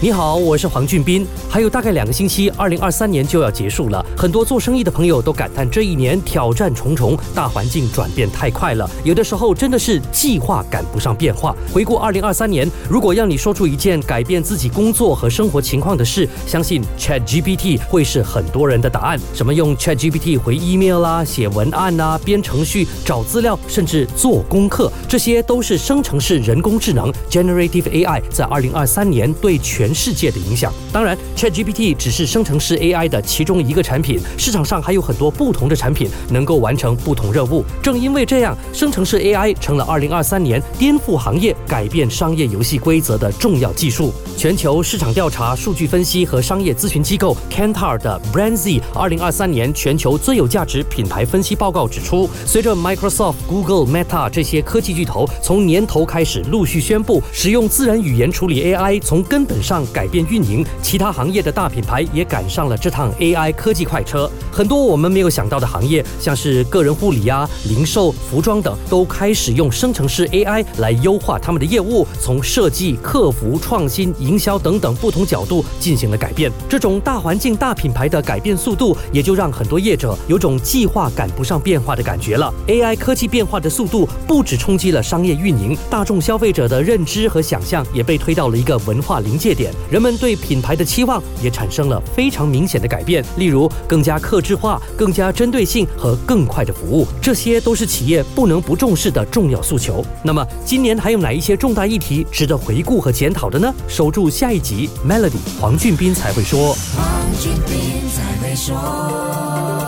你好，我是黄俊斌。还有大概两个星期，二零二三年就要结束了。很多做生意的朋友都感叹，这一年挑战重重，大环境转变太快了。有的时候真的是计划赶不上变化。回顾二零二三年，如果要你说出一件改变自己工作和生活情况的事，相信 Chat GPT 会是很多人的答案。什么用 Chat GPT 回 email 啦、写文案呐、编程序、找资料，甚至做功课，这些都是生成式人工智能 Generative AI 在二零二三年对全全世界的影响。当然，ChatGPT 只是生成式 AI 的其中一个产品，市场上还有很多不同的产品能够完成不同任务。正因为这样，生成式 AI 成了2023年颠覆行业、改变商业游戏规则的重要技术。全球市场调查、数据分析和商业咨询机构 Kantar 的 BrandZ 2023年全球最有价值品牌分析报告指出，随着 Microsoft、Google、Meta 这些科技巨头从年头开始陆续宣布使用自然语言处理 AI，从根本上改变运营，其他行业的大品牌也赶上了这趟 AI 科技快车。很多我们没有想到的行业，像是个人护理啊、零售、服装等，都开始用生成式 AI 来优化他们的业务，从设计、客服、创新、营销等等不同角度进行了改变。这种大环境、大品牌的改变速度，也就让很多业者有种计划赶不上变化的感觉了。AI 科技变化的速度不止冲击了商业运营，大众消费者的认知和想象也被推到了一个文化临界点人们对品牌的期望也产生了非常明显的改变，例如更加克制化、更加针对性和更快的服务，这些都是企业不能不重视的重要诉求。那么，今年还有哪一些重大议题值得回顾和检讨的呢？守住下一集，Melody 黄俊斌才会说。黄俊斌才会说。